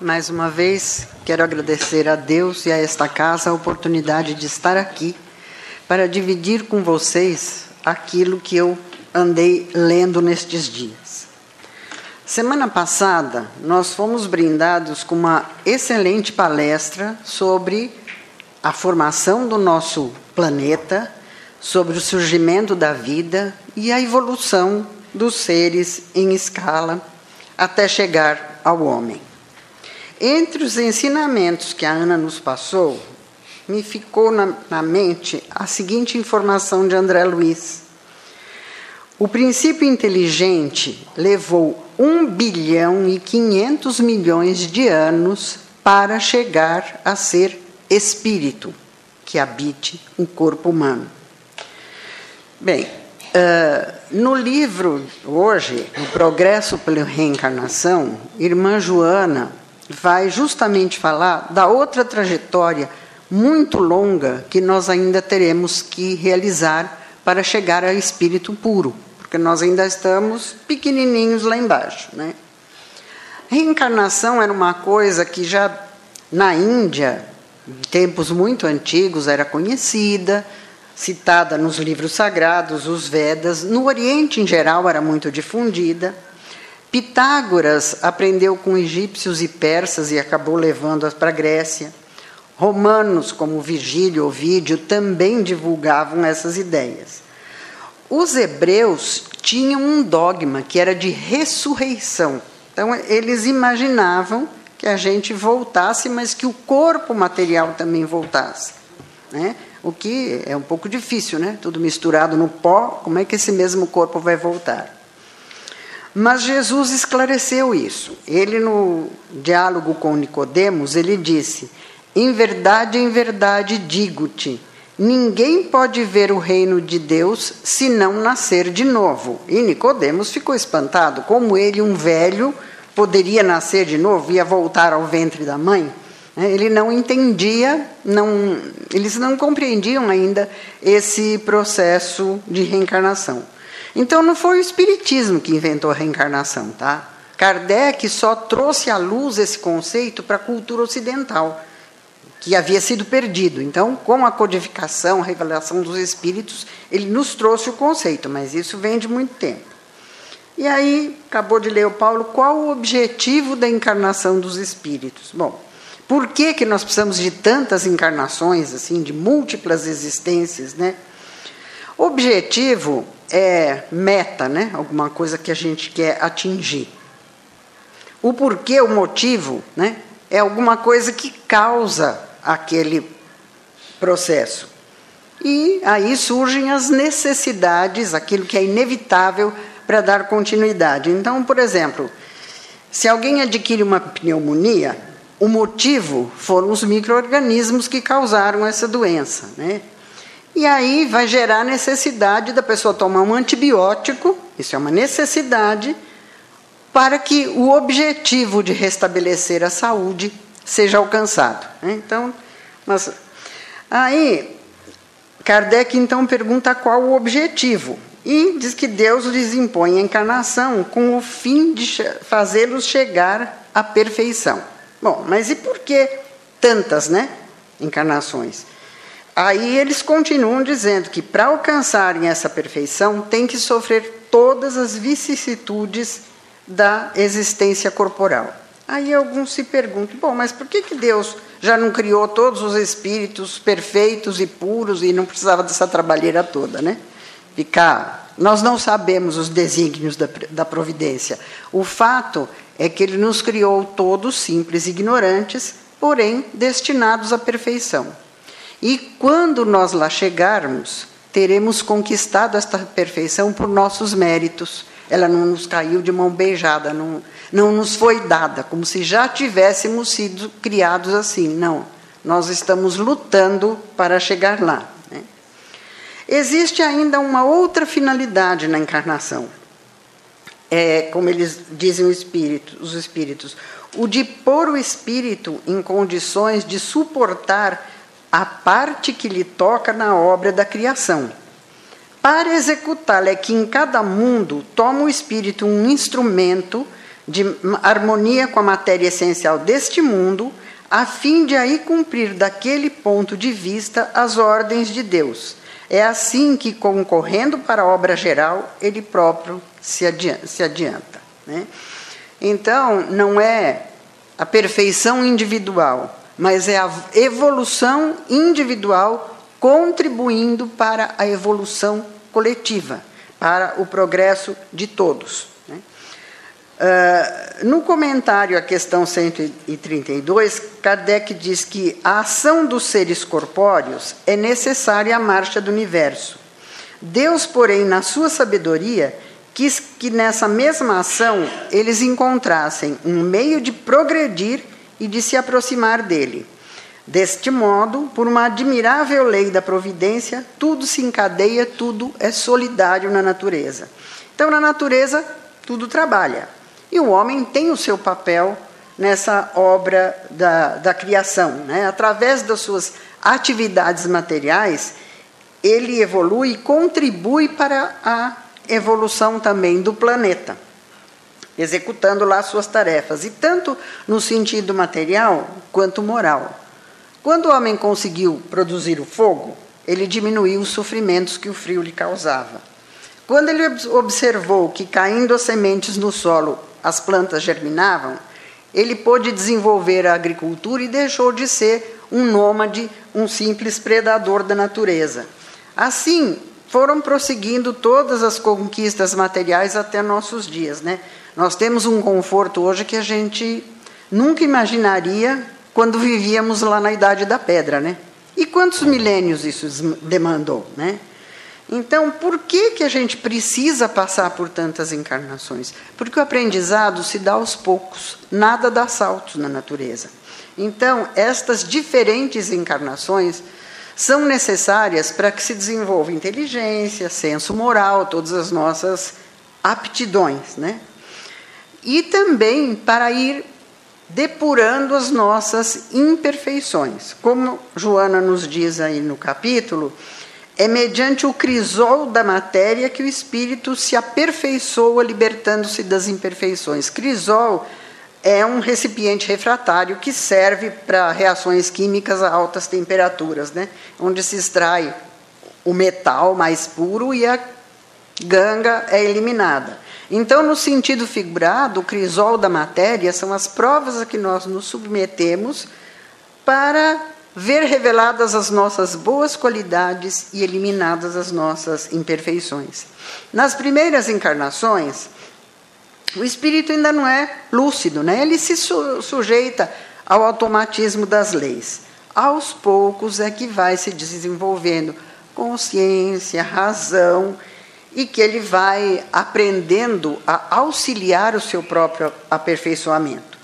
Mais uma vez, quero agradecer a Deus e a esta casa a oportunidade de estar aqui para dividir com vocês aquilo que eu andei lendo nestes dias. Semana passada, nós fomos brindados com uma excelente palestra sobre a formação do nosso planeta, sobre o surgimento da vida e a evolução dos seres em escala até chegar ao homem. Entre os ensinamentos que a Ana nos passou, me ficou na, na mente a seguinte informação de André Luiz. O princípio inteligente levou 1 bilhão e 500 milhões de anos para chegar a ser espírito que habite um corpo humano. Bem, uh, no livro hoje, O Progresso pela Reencarnação, irmã Joana vai justamente falar da outra trajetória muito longa que nós ainda teremos que realizar para chegar ao espírito puro, porque nós ainda estamos pequenininhos lá embaixo, né? Reencarnação era uma coisa que já na Índia, em tempos muito antigos, era conhecida, citada nos livros sagrados, os Vedas, no Oriente em geral era muito difundida. Pitágoras aprendeu com egípcios e persas e acabou levando-as para a Grécia. Romanos, como Virgílio, Ovídio, também divulgavam essas ideias. Os hebreus tinham um dogma que era de ressurreição. Então, eles imaginavam que a gente voltasse, mas que o corpo material também voltasse. Né? O que é um pouco difícil, né? Tudo misturado no pó, como é que esse mesmo corpo vai voltar? Mas Jesus esclareceu isso. Ele no diálogo com Nicodemos, ele disse: "Em verdade, em verdade digo-te, ninguém pode ver o reino de Deus se não nascer de novo." E Nicodemos ficou espantado, como ele, um velho, poderia nascer de novo, ia voltar ao ventre da mãe? Né? Ele não entendia, não, eles não compreendiam ainda esse processo de reencarnação. Então não foi o Espiritismo que inventou a reencarnação, tá? Kardec só trouxe à luz esse conceito para a cultura ocidental, que havia sido perdido. Então, com a codificação, a revelação dos espíritos, ele nos trouxe o conceito, mas isso vem de muito tempo. E aí, acabou de ler o Paulo, qual o objetivo da encarnação dos espíritos? Bom, por que, que nós precisamos de tantas encarnações, assim, de múltiplas existências, né? Objetivo é meta, né? Alguma coisa que a gente quer atingir. O porquê, o motivo, né? É alguma coisa que causa aquele processo. E aí surgem as necessidades, aquilo que é inevitável para dar continuidade. Então, por exemplo, se alguém adquire uma pneumonia, o motivo foram os micro-organismos que causaram essa doença, né? E aí vai gerar a necessidade da pessoa tomar um antibiótico, isso é uma necessidade, para que o objetivo de restabelecer a saúde seja alcançado. Né? Então, mas aí Kardec então pergunta qual o objetivo e diz que Deus lhes impõe a encarnação com o fim de fazê-los chegar à perfeição. Bom, mas e por que tantas, né, encarnações? Aí eles continuam dizendo que para alcançarem essa perfeição tem que sofrer todas as vicissitudes da existência corporal. Aí alguns se perguntam: bom, mas por que, que Deus já não criou todos os espíritos perfeitos e puros e não precisava dessa trabalheira toda, né? Ficar. Nós não sabemos os desígnios da, da providência. O fato é que Ele nos criou todos simples e ignorantes, porém destinados à perfeição. E quando nós lá chegarmos, teremos conquistado esta perfeição por nossos méritos. Ela não nos caiu de mão beijada, não, não nos foi dada, como se já tivéssemos sido criados assim. Não, nós estamos lutando para chegar lá. Né? Existe ainda uma outra finalidade na encarnação. É, como eles dizem os espíritos, os espíritos, o de pôr o espírito em condições de suportar a parte que lhe toca na obra da criação. Para executá-la é que em cada mundo toma o espírito um instrumento de harmonia com a matéria essencial deste mundo, a fim de aí cumprir daquele ponto de vista as ordens de Deus. É assim que, concorrendo para a obra geral, ele próprio se adianta. Se adianta né? Então, não é a perfeição individual, mas é a evolução individual contribuindo para a evolução coletiva, para o progresso de todos. Né? Uh, no comentário à questão 132, Kardec diz que a ação dos seres corpóreos é necessária à marcha do universo. Deus, porém, na sua sabedoria, quis que nessa mesma ação eles encontrassem um meio de progredir e de se aproximar dele. Deste modo, por uma admirável lei da providência, tudo se encadeia, tudo é solidário na natureza. Então, na natureza, tudo trabalha. E o homem tem o seu papel nessa obra da, da criação. Né? Através das suas atividades materiais, ele evolui e contribui para a evolução também do planeta, executando lá suas tarefas, e tanto no sentido material quanto moral. Quando o homem conseguiu produzir o fogo, ele diminuiu os sofrimentos que o frio lhe causava. Quando ele observou que, caindo as sementes no solo, as plantas germinavam, ele pôde desenvolver a agricultura e deixou de ser um nômade, um simples predador da natureza. Assim, foram prosseguindo todas as conquistas materiais até nossos dias. Né? Nós temos um conforto hoje que a gente nunca imaginaria quando vivíamos lá na Idade da Pedra. Né? E quantos milênios isso demandou? Né? Então, por que, que a gente precisa passar por tantas encarnações? Porque o aprendizado se dá aos poucos, nada dá saltos na natureza. Então, estas diferentes encarnações são necessárias para que se desenvolva inteligência, senso moral, todas as nossas aptidões, né? E também para ir depurando as nossas imperfeições. Como Joana nos diz aí no capítulo, é mediante o crisol da matéria que o espírito se aperfeiçoa, libertando-se das imperfeições. Crisol é um recipiente refratário que serve para reações químicas a altas temperaturas, né? onde se extrai o metal mais puro e a ganga é eliminada. Então, no sentido figurado, o crisol da matéria são as provas a que nós nos submetemos para ver reveladas as nossas boas qualidades e eliminadas as nossas imperfeições. Nas primeiras encarnações, o espírito ainda não é lúcido, né? ele se su sujeita ao automatismo das leis. Aos poucos é que vai se desenvolvendo consciência, razão, e que ele vai aprendendo a auxiliar o seu próprio aperfeiçoamento.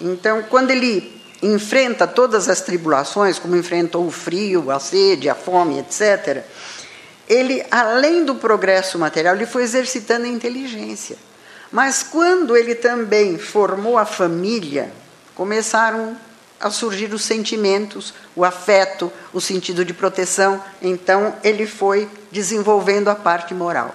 Então, quando ele enfrenta todas as tribulações, como enfrentou o frio, a sede, a fome, etc., ele, além do progresso material, ele foi exercitando a inteligência. Mas quando ele também formou a família, começaram a surgir os sentimentos, o afeto, o sentido de proteção. Então ele foi desenvolvendo a parte moral.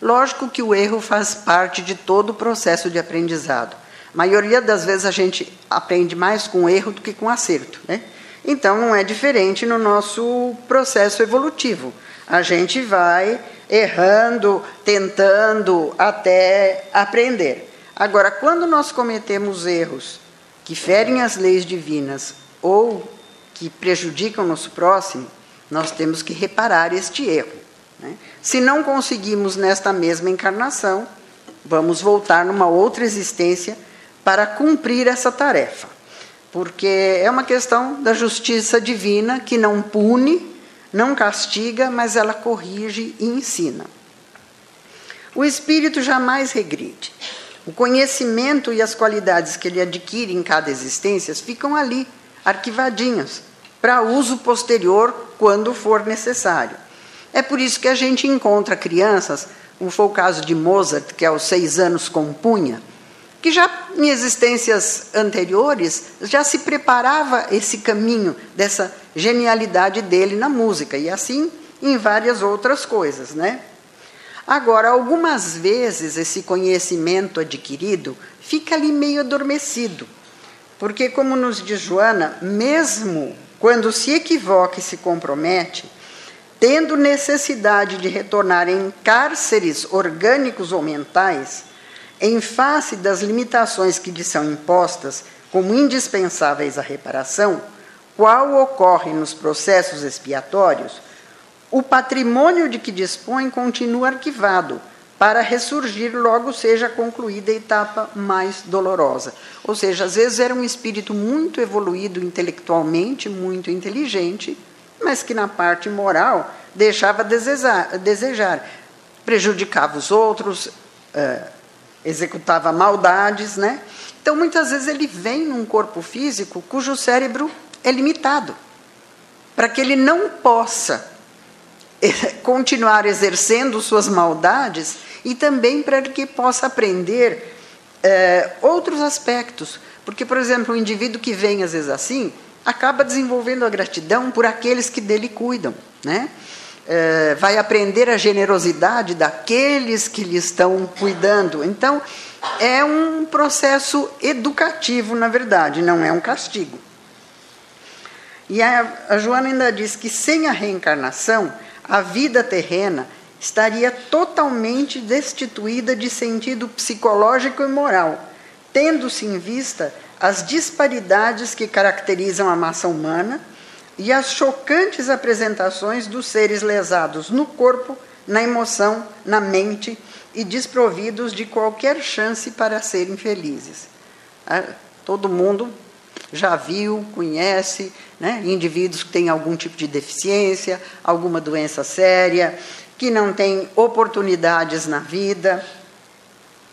Lógico que o erro faz parte de todo o processo de aprendizado. A maioria das vezes a gente aprende mais com erro do que com acerto. Né? Então não é diferente no nosso processo evolutivo. A gente vai errando, tentando até aprender. Agora, quando nós cometemos erros que ferem as leis divinas ou que prejudicam o nosso próximo, nós temos que reparar este erro. Né? Se não conseguimos nesta mesma encarnação, vamos voltar numa outra existência para cumprir essa tarefa. Porque é uma questão da justiça divina que não pune, não castiga, mas ela corrige e ensina. O espírito jamais regride. O conhecimento e as qualidades que ele adquire em cada existência ficam ali, arquivadinhos, para uso posterior quando for necessário. É por isso que a gente encontra crianças, como foi o caso de Mozart, que aos seis anos compunha, que já em existências anteriores já se preparava esse caminho dessa genialidade dele na música e assim em várias outras coisas, né? Agora, algumas vezes esse conhecimento adquirido fica ali meio adormecido, porque, como nos diz Joana, mesmo quando se equivoca e se compromete, tendo necessidade de retornar em cárceres orgânicos ou mentais, em face das limitações que lhe são impostas como indispensáveis à reparação, qual ocorre nos processos expiatórios, o patrimônio de que dispõe continua arquivado, para ressurgir logo seja concluída a etapa mais dolorosa. Ou seja, às vezes era um espírito muito evoluído intelectualmente, muito inteligente, mas que na parte moral deixava desejar, desejar prejudicava os outros, uh, executava maldades, né? Então, muitas vezes ele vem num corpo físico cujo cérebro é limitado, para que ele não possa continuar exercendo suas maldades e também para que possa aprender é, outros aspectos. Porque, por exemplo, o indivíduo que vem às vezes assim acaba desenvolvendo a gratidão por aqueles que dele cuidam, né? É, vai aprender a generosidade daqueles que lhe estão cuidando. Então, é um processo educativo, na verdade, não é um castigo. E a, a Joana ainda diz que sem a reencarnação, a vida terrena estaria totalmente destituída de sentido psicológico e moral, tendo-se em vista as disparidades que caracterizam a massa humana e as chocantes apresentações dos seres lesados no corpo, na emoção, na mente e desprovidos de qualquer chance para serem felizes. Ah, todo mundo já viu, conhece, né, indivíduos que têm algum tipo de deficiência, alguma doença séria, que não têm oportunidades na vida.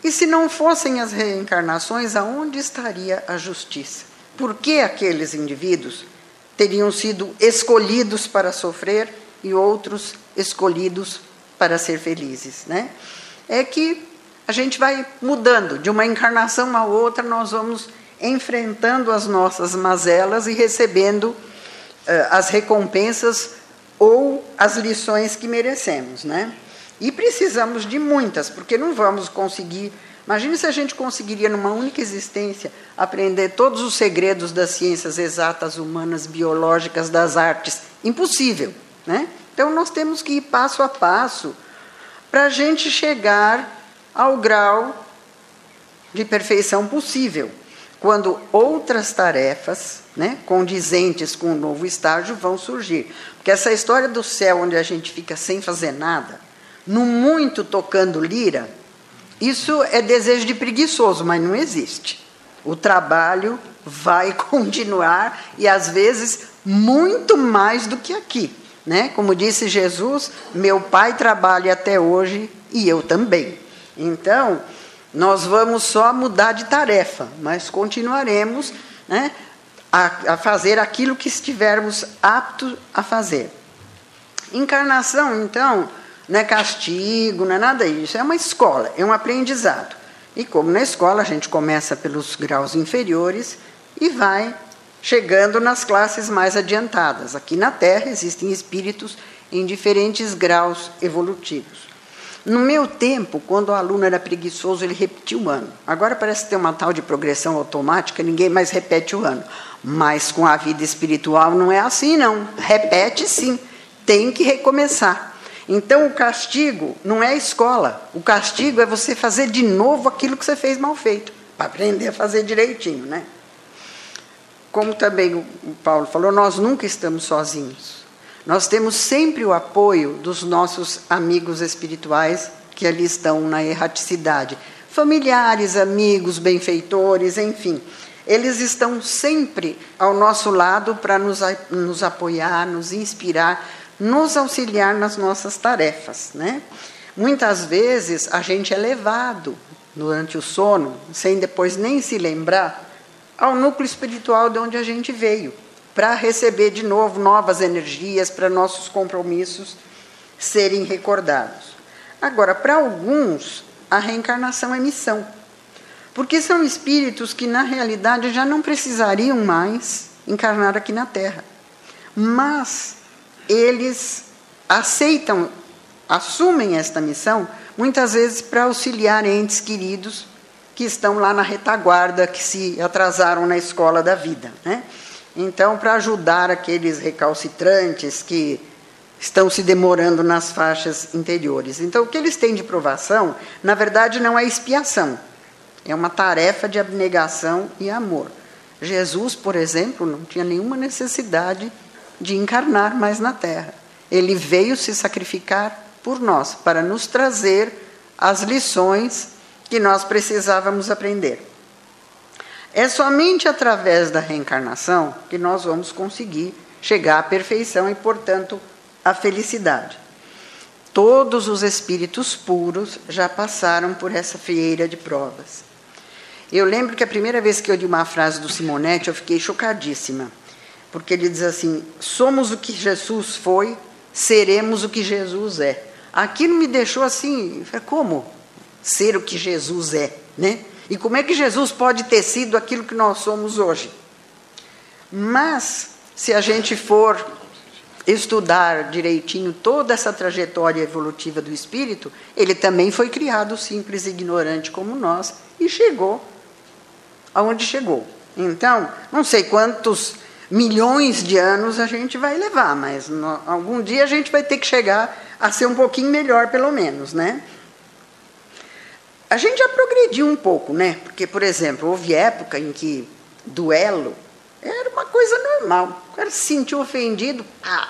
E se não fossem as reencarnações, aonde estaria a justiça? Por que aqueles indivíduos teriam sido escolhidos para sofrer e outros escolhidos para ser felizes, né? É que a gente vai mudando de uma encarnação a outra, nós vamos enfrentando as nossas mazelas e recebendo uh, as recompensas ou as lições que merecemos, né? E precisamos de muitas, porque não vamos conseguir. Imagine se a gente conseguiria, numa única existência, aprender todos os segredos das ciências exatas, humanas, biológicas, das artes. Impossível, né? Então nós temos que ir passo a passo para a gente chegar ao grau de perfeição possível quando outras tarefas, né, condizentes com o novo estágio, vão surgir. Porque essa história do céu, onde a gente fica sem fazer nada, no muito tocando lira, isso é desejo de preguiçoso, mas não existe. O trabalho vai continuar e às vezes muito mais do que aqui, né? Como disse Jesus, meu pai trabalha até hoje e eu também. Então, nós vamos só mudar de tarefa, mas continuaremos né, a, a fazer aquilo que estivermos aptos a fazer. Encarnação, então, não é castigo, não é nada disso, é uma escola, é um aprendizado. E como na escola a gente começa pelos graus inferiores e vai chegando nas classes mais adiantadas. Aqui na Terra existem espíritos em diferentes graus evolutivos. No meu tempo, quando o aluno era preguiçoso, ele repetia o ano. Agora parece ter uma tal de progressão automática, ninguém mais repete o ano. Mas com a vida espiritual não é assim, não. Repete sim, tem que recomeçar. Então o castigo não é a escola. O castigo é você fazer de novo aquilo que você fez mal feito, para aprender a fazer direitinho, né? Como também o Paulo falou, nós nunca estamos sozinhos. Nós temos sempre o apoio dos nossos amigos espirituais que ali estão na erraticidade. Familiares, amigos, benfeitores, enfim. Eles estão sempre ao nosso lado para nos, nos apoiar, nos inspirar, nos auxiliar nas nossas tarefas. Né? Muitas vezes a gente é levado durante o sono, sem depois nem se lembrar, ao núcleo espiritual de onde a gente veio para receber de novo novas energias, para nossos compromissos serem recordados. Agora, para alguns, a reencarnação é missão, porque são espíritos que, na realidade, já não precisariam mais encarnar aqui na Terra, mas eles aceitam, assumem esta missão muitas vezes para auxiliar entes queridos que estão lá na retaguarda, que se atrasaram na escola da vida. Né? Então, para ajudar aqueles recalcitrantes que estão se demorando nas faixas interiores. Então, o que eles têm de provação, na verdade, não é expiação, é uma tarefa de abnegação e amor. Jesus, por exemplo, não tinha nenhuma necessidade de encarnar mais na terra. Ele veio se sacrificar por nós, para nos trazer as lições que nós precisávamos aprender. É somente através da reencarnação que nós vamos conseguir chegar à perfeição e, portanto, à felicidade. Todos os espíritos puros já passaram por essa feira de provas. Eu lembro que a primeira vez que eu li uma frase do Simonetti, eu fiquei chocadíssima, porque ele diz assim: somos o que Jesus foi, seremos o que Jesus é. Aquilo me deixou assim, como ser o que Jesus é, né? E como é que Jesus pode ter sido aquilo que nós somos hoje? Mas, se a gente for estudar direitinho toda essa trajetória evolutiva do espírito, ele também foi criado simples e ignorante como nós e chegou aonde chegou. Então, não sei quantos milhões de anos a gente vai levar, mas no, algum dia a gente vai ter que chegar a ser um pouquinho melhor, pelo menos, né? A gente já progrediu um pouco, né? Porque, por exemplo, houve época em que duelo era uma coisa normal. O cara se sentiu ofendido, ah,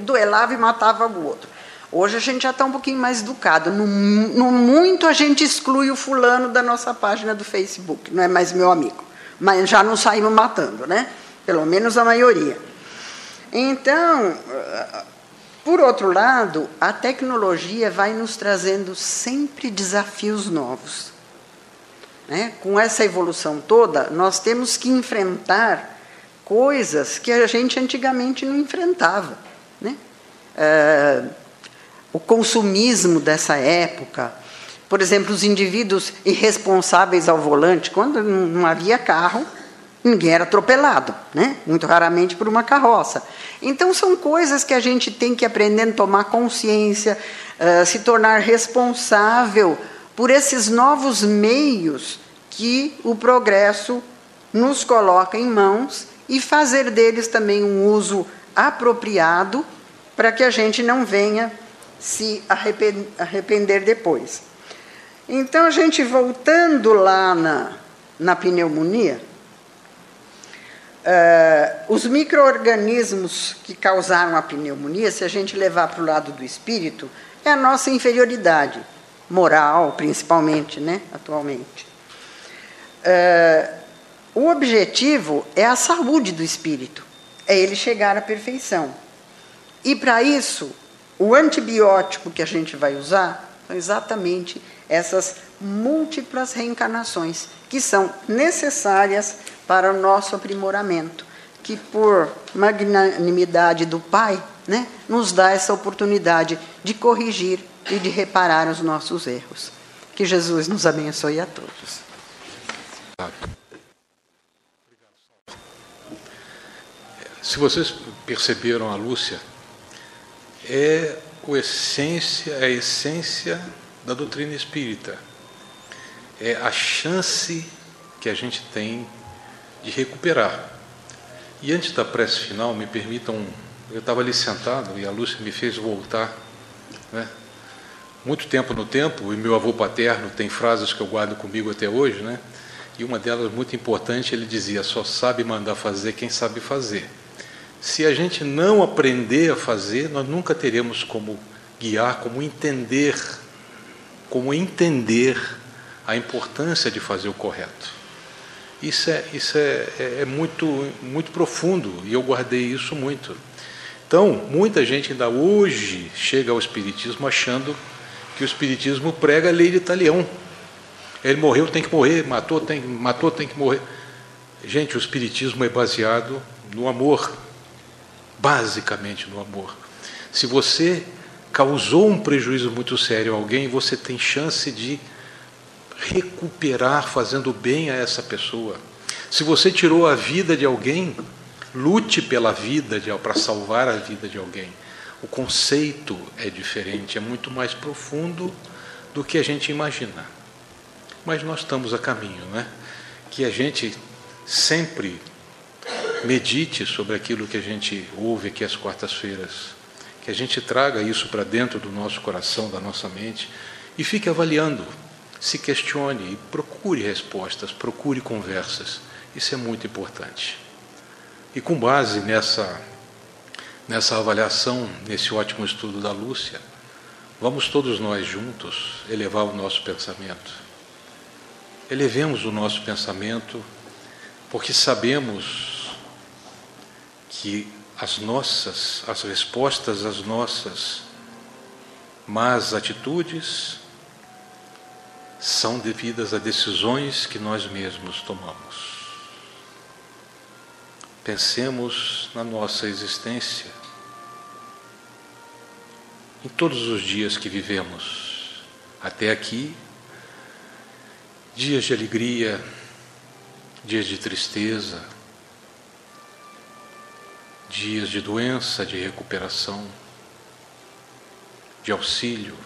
duelava e matava o outro. Hoje a gente já está um pouquinho mais educado. No, no, muito a gente exclui o fulano da nossa página do Facebook, não é mais meu amigo. Mas já não saímos matando, né? Pelo menos a maioria. Então, por outro lado, a tecnologia vai nos trazendo sempre desafios novos. Né? Com essa evolução toda, nós temos que enfrentar coisas que a gente antigamente não enfrentava. Né? É, o consumismo dessa época. Por exemplo, os indivíduos irresponsáveis ao volante, quando não havia carro, ninguém era atropelado, né? muito raramente por uma carroça. Então, são coisas que a gente tem que aprender a tomar consciência, uh, se tornar responsável por esses novos meios que o progresso nos coloca em mãos e fazer deles também um uso apropriado para que a gente não venha se arrepender depois. Então, a gente voltando lá na, na pneumonia, uh, os micro-organismos que causaram a pneumonia, se a gente levar para o lado do espírito, é a nossa inferioridade, moral principalmente, né, atualmente. Uh, o objetivo é a saúde do espírito, é ele chegar à perfeição. E para isso, o antibiótico que a gente vai usar são exatamente essas múltiplas reencarnações que são necessárias para o nosso aprimoramento, que por magnanimidade do Pai, né, nos dá essa oportunidade de corrigir e de reparar os nossos erros. Que Jesus nos abençoe a todos. Se vocês perceberam a Lúcia, é o essência, é a essência da doutrina espírita. É a chance que a gente tem de recuperar. E antes da prece final, me permitam, eu estava ali sentado e a Lúcia me fez voltar, né? Muito tempo no tempo, e meu avô paterno tem frases que eu guardo comigo até hoje, né? E uma delas muito importante, ele dizia: só sabe mandar fazer quem sabe fazer. Se a gente não aprender a fazer, nós nunca teremos como guiar, como entender, como entender a importância de fazer o correto. Isso é, isso é, é, é muito, muito profundo e eu guardei isso muito. Então, muita gente ainda hoje chega ao Espiritismo achando que o Espiritismo prega a lei de talião. Ele morreu, tem que morrer, matou, tem, matou, tem que morrer. Gente, o Espiritismo é baseado no amor, basicamente no amor. Se você causou um prejuízo muito sério a alguém, você tem chance de recuperar fazendo bem a essa pessoa. Se você tirou a vida de alguém, lute pela vida para salvar a vida de alguém. O conceito é diferente, é muito mais profundo do que a gente imagina. Mas nós estamos a caminho, né? Que a gente sempre medite sobre aquilo que a gente ouve aqui às quartas-feiras, que a gente traga isso para dentro do nosso coração, da nossa mente e fique avaliando, se questione e procure respostas, procure conversas. Isso é muito importante. E com base nessa nessa avaliação, nesse ótimo estudo da Lúcia, vamos todos nós juntos elevar o nosso pensamento. Elevemos o nosso pensamento, porque sabemos que as nossas, as respostas às nossas más atitudes são devidas a decisões que nós mesmos tomamos. Pensemos na nossa existência, em todos os dias que vivemos até aqui, dias de alegria, dias de tristeza, dias de doença, de recuperação, de auxílio.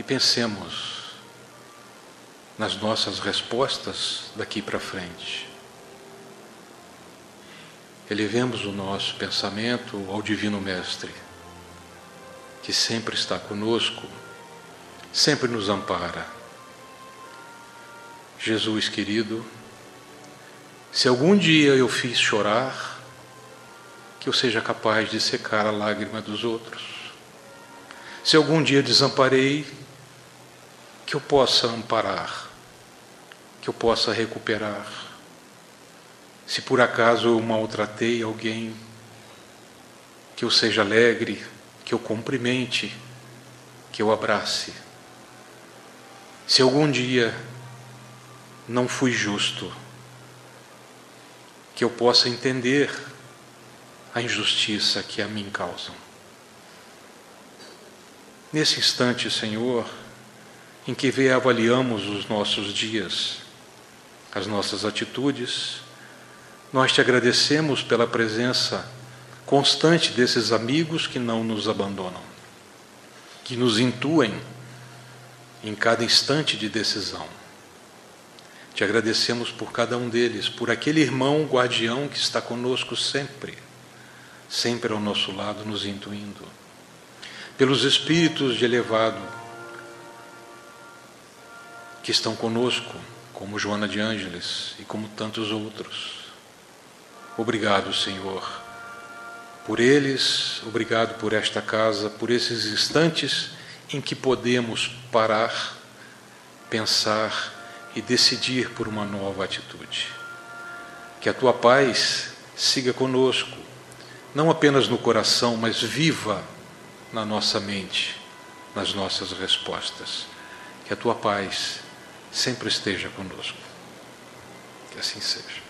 E pensemos nas nossas respostas daqui para frente. Elevemos o nosso pensamento ao Divino Mestre, que sempre está conosco, sempre nos ampara. Jesus querido, se algum dia eu fiz chorar, que eu seja capaz de secar a lágrima dos outros. Se algum dia desamparei, que eu possa amparar, que eu possa recuperar se por acaso eu maltratei alguém, que eu seja alegre, que eu cumprimente, que eu abrace. Se algum dia não fui justo, que eu possa entender a injustiça que a mim causam. Nesse instante, Senhor, em que avaliamos os nossos dias, as nossas atitudes, nós te agradecemos pela presença constante desses amigos que não nos abandonam, que nos intuem em cada instante de decisão. Te agradecemos por cada um deles, por aquele irmão guardião que está conosco sempre, sempre ao nosso lado, nos intuindo, pelos espíritos de elevado que estão conosco, como Joana de Ângeles e como tantos outros Obrigado, Senhor, por eles, obrigado por esta casa, por esses instantes em que podemos parar, pensar e decidir por uma nova atitude. Que a tua paz siga conosco, não apenas no coração, mas viva na nossa mente, nas nossas respostas. Que a tua paz sempre esteja conosco. Que assim seja.